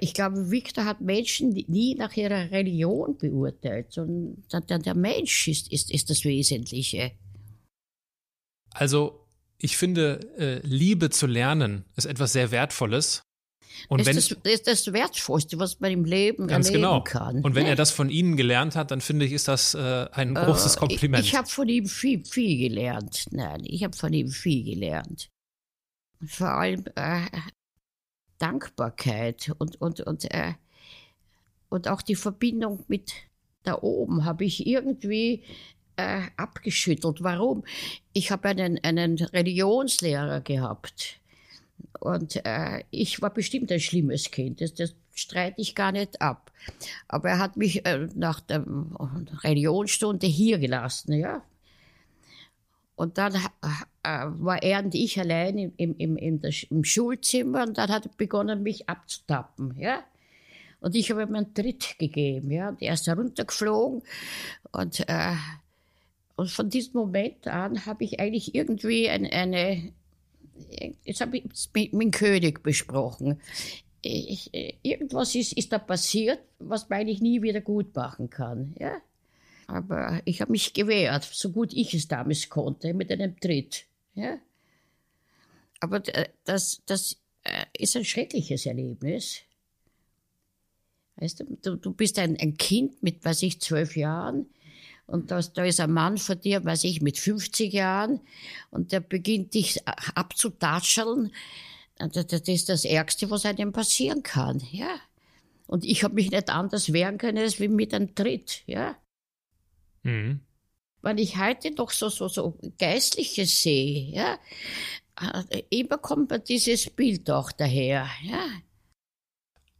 ich glaube, Victor hat Menschen nie nach ihrer Religion beurteilt, sondern der, der Mensch ist, ist, ist das Wesentliche. Also, ich finde, äh, Liebe zu lernen ist etwas sehr Wertvolles. Und das, wenn, ist das, ist das Wertvollste, was man im Leben ganz erleben genau. kann. Und wenn ne? er das von Ihnen gelernt hat, dann finde ich, ist das äh, ein großes äh, Kompliment. Ich, ich habe von ihm viel, viel gelernt. Nein, ich habe von ihm viel gelernt. Vor allem äh, Dankbarkeit und, und, und, äh, und auch die Verbindung mit da oben habe ich irgendwie äh, abgeschüttelt. Warum? Ich habe einen, einen Religionslehrer gehabt und äh, ich war bestimmt ein schlimmes Kind. Das, das streite ich gar nicht ab. Aber er hat mich äh, nach der Religionsstunde hier gelassen, ja. Und dann äh, war er und ich allein im, im, im, im, Schulzimmer und dann hat er begonnen, mich abzutappen, ja. Und ich habe ihm einen Tritt gegeben, ja. Und er ist heruntergeflogen und, äh, und von diesem Moment an habe ich eigentlich irgendwie ein, eine, jetzt habe ich es mit, mit dem König besprochen. Ich, irgendwas ist, ist da passiert, was man eigentlich nie wieder gut machen kann, ja. Aber ich habe mich gewehrt, so gut ich es damals konnte, mit einem Tritt. Ja? Aber das, das äh, ist ein schreckliches Erlebnis. Weißt du, du, bist ein, ein Kind mit, weiß ich, zwölf Jahren und das, da ist ein Mann vor dir, weiß ich, mit 50 Jahren und der beginnt dich abzutatscheln. Das, das ist das Ärgste, was einem passieren kann, ja. Und ich habe mich nicht anders wehren können als wie mit einem Tritt, ja. Mhm. Wenn ich heute doch so, so, so Geistliches sehe, ja, äh, immer kommt mir dieses Bild auch daher, ja.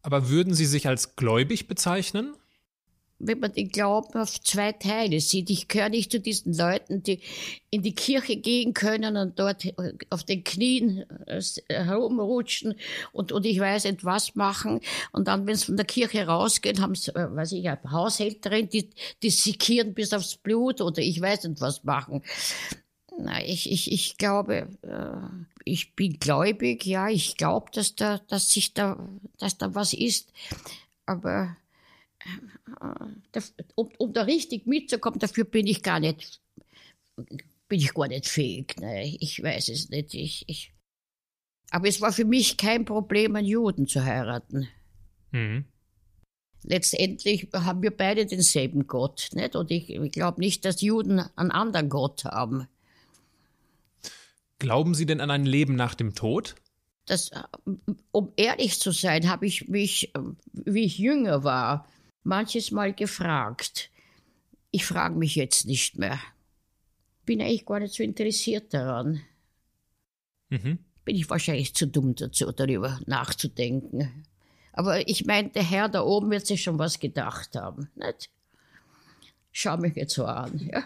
Aber würden Sie sich als gläubig bezeichnen? Wenn man den Glauben auf zwei Teile sieht. Ich gehöre nicht zu diesen Leuten, die in die Kirche gehen können und dort auf den Knien äh, herumrutschen und, und ich weiß nicht was machen. Und dann, wenn sie von der Kirche rausgehen, haben sie, äh, weiß ich, eine Haushälterin, die, die sikieren bis aufs Blut oder ich weiß nicht was machen. Na, ich, ich, ich glaube, äh, ich bin gläubig, ja, ich glaube, dass da, dass sich da, dass da was ist. Aber um, um da richtig mitzukommen, dafür bin ich gar nicht, bin ich gar nicht fähig. Ne? Ich weiß es nicht. Ich, ich, aber es war für mich kein Problem, einen Juden zu heiraten. Mhm. Letztendlich haben wir beide denselben Gott. Nicht? Und ich, ich glaube nicht, dass Juden einen anderen Gott haben. Glauben Sie denn an ein Leben nach dem Tod? Das, um ehrlich zu sein, habe ich mich, wie ich jünger war, manches Mal gefragt. Ich frage mich jetzt nicht mehr. Bin eigentlich gar nicht so interessiert daran. Mhm. Bin ich wahrscheinlich zu dumm dazu, darüber nachzudenken. Aber ich meine, der Herr da oben wird sich schon was gedacht haben. Nicht? Schau mich jetzt so an. Ja?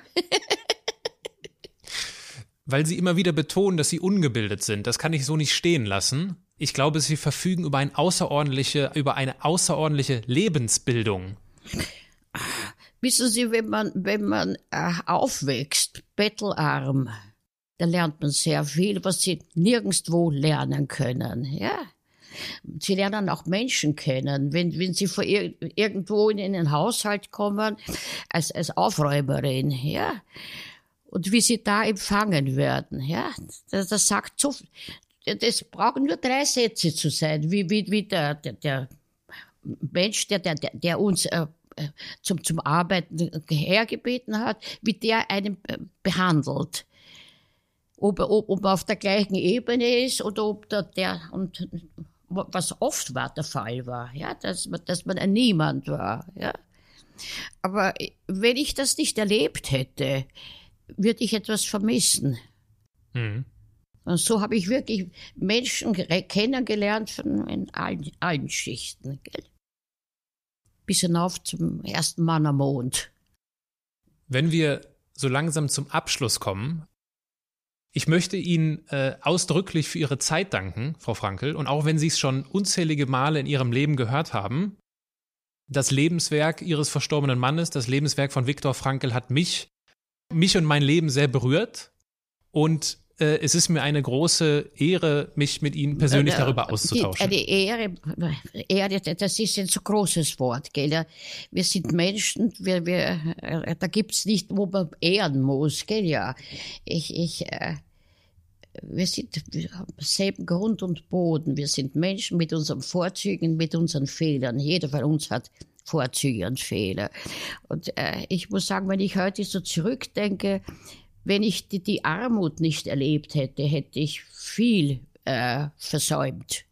Weil Sie immer wieder betonen, dass Sie ungebildet sind. Das kann ich so nicht stehen lassen. Ich glaube, sie verfügen über, ein außerordentliche, über eine außerordentliche Lebensbildung. Wissen Sie, wenn man, wenn man äh, aufwächst, bettelarm, da lernt man sehr viel, was Sie nirgendwo lernen können, ja. Sie lernen auch Menschen kennen, wenn, wenn Sie vor ir irgendwo in einen Haushalt kommen, als, als Aufräumerin, ja. Und wie Sie da empfangen werden, ja. Das, das sagt so, das brauchen nur drei Sätze zu sein, wie, wie, wie der, der, der Mensch, der, der, der uns äh, äh, zum, zum Arbeiten hergebeten hat, wie der einen äh, behandelt. Ob, ob, ob auf der gleichen Ebene ist oder ob der, der und was oft war der Fall war, ja, dass man, dass man ein Niemand war, ja. Aber wenn ich das nicht erlebt hätte, würde ich etwas vermissen. Mhm. Und so habe ich wirklich Menschen kennengelernt von in allen, allen Schichten. Gell? Bis hinauf zum ersten Mann am Mond. Wenn wir so langsam zum Abschluss kommen, ich möchte Ihnen äh, ausdrücklich für Ihre Zeit danken, Frau Frankel, und auch wenn Sie es schon unzählige Male in Ihrem Leben gehört haben, das Lebenswerk Ihres verstorbenen Mannes, das Lebenswerk von Viktor Frankl hat mich, mich und mein Leben sehr berührt und äh, es ist mir eine große Ehre, mich mit Ihnen persönlich äh, darüber auszutauschen. Eine Ehre, Ehre, das ist ein so großes Wort, gell? Wir sind Menschen, wir, wir, äh, da gibt's nicht, wo man ehren muss, gell? Ja, ich, ich, äh, wir sind haben selben Grund und Boden. Wir sind Menschen mit unseren Vorzügen, mit unseren Fehlern. Jeder von uns hat Vorzüge und Fehler. Und äh, ich muss sagen, wenn ich heute so zurückdenke, wenn ich die, die Armut nicht erlebt hätte, hätte ich viel äh, versäumt,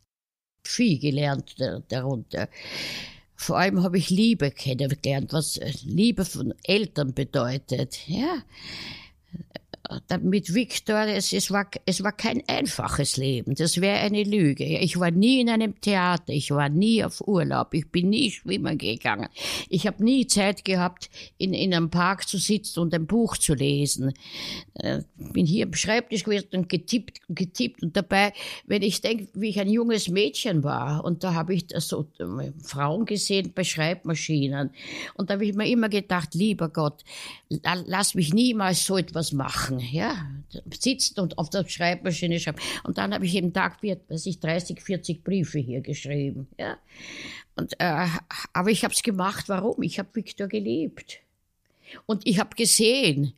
viel gelernt darunter. Vor allem habe ich Liebe kennengelernt, was äh, Liebe von Eltern bedeutet. Ja, mit Viktor, es, es, war, es war kein einfaches Leben. Das wäre eine Lüge. Ich war nie in einem Theater, ich war nie auf Urlaub, ich bin nie schwimmen gegangen. Ich habe nie Zeit gehabt, in, in einem Park zu sitzen und ein Buch zu lesen. Äh, bin hier am Schreibtisch gewesen und getippt und getippt. Und dabei, wenn ich denke, wie ich ein junges Mädchen war, und da habe ich so äh, Frauen gesehen bei Schreibmaschinen. Und da habe ich mir immer gedacht, lieber Gott, lass mich niemals so etwas machen ja, sitzen und auf der Schreibmaschine schreiben. Und dann habe ich jeden Tag, weiß ich, 30, 40 Briefe hier geschrieben, ja. Und, äh, aber ich habe es gemacht, warum? Ich habe Viktor geliebt. Und ich habe gesehen,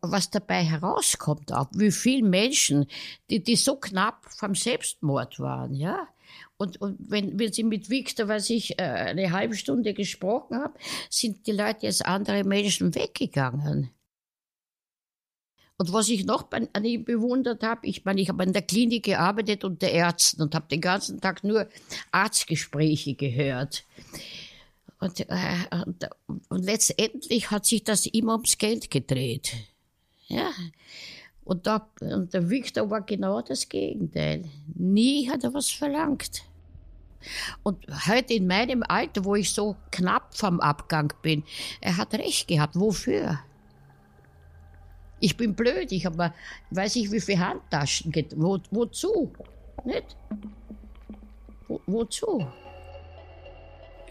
was dabei herauskommt, auch wie viele Menschen, die, die so knapp vom Selbstmord waren, ja. Und, und wenn, wenn sie mit Victor, was ich, äh, eine halbe Stunde gesprochen habe, sind die Leute als andere Menschen weggegangen. Und was ich noch an ihm bewundert habe, ich meine, ich habe in der Klinik gearbeitet unter Ärzten und habe den ganzen Tag nur Arztgespräche gehört. Und, äh, und, und, letztendlich hat sich das immer ums Geld gedreht. Ja. Und, da, und der Victor war genau das Gegenteil. Nie hat er was verlangt. Und heute in meinem Alter, wo ich so knapp vom Abgang bin, er hat recht gehabt. Wofür? Ich bin blöd, ich habe, weiß ich, wie viele Handtaschen, wo, wozu? Nicht? Wo, wozu?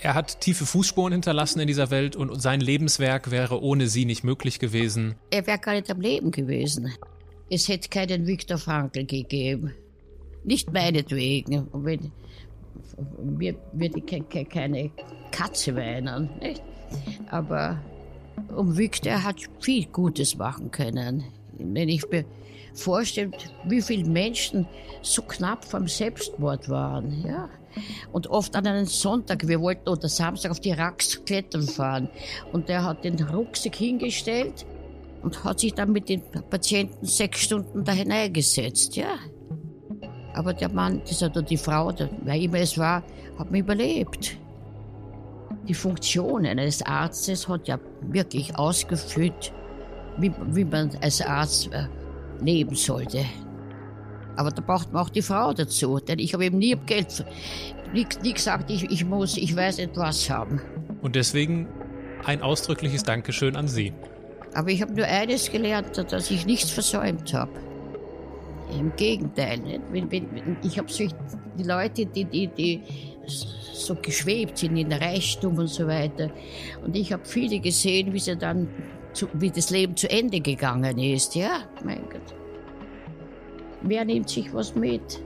Er hat tiefe Fußspuren hinterlassen in dieser Welt und sein Lebenswerk wäre ohne sie nicht möglich gewesen. Er wäre gar nicht am Leben gewesen. Es hätte keinen Viktor Frankl gegeben. Nicht meinetwegen. Wenn, mir würde keine Katze weinen, nicht? Aber und Victor hat viel Gutes machen können. Wenn ich mir vorstelle, wie viele Menschen so knapp vom Selbstmord waren, ja. Und oft an einem Sonntag, wir wollten oder Samstag auf die Rax klettern fahren. Und der hat den Rucksack hingestellt und hat sich dann mit den Patienten sechs Stunden da hineingesetzt, ja. Aber der Mann, das hat die Frau, wer immer es war, hat mich überlebt die Funktion eines Arztes hat ja wirklich ausgeführt, wie, wie man als Arzt äh, leben sollte. Aber da braucht man auch die Frau dazu, denn ich habe eben nie Geld, nie, nie gesagt, ich, ich muss, ich weiß etwas haben. Und deswegen ein ausdrückliches Dankeschön an Sie. Aber ich habe nur eines gelernt, dass ich nichts versäumt habe. Im Gegenteil, ich habe die Leute, die, die, die so geschwebt sind in Reichtum und so weiter. Und ich habe viele gesehen, wie sie dann, zu, wie das Leben zu Ende gegangen ist. Ja, mein Gott. Wer nimmt sich was mit?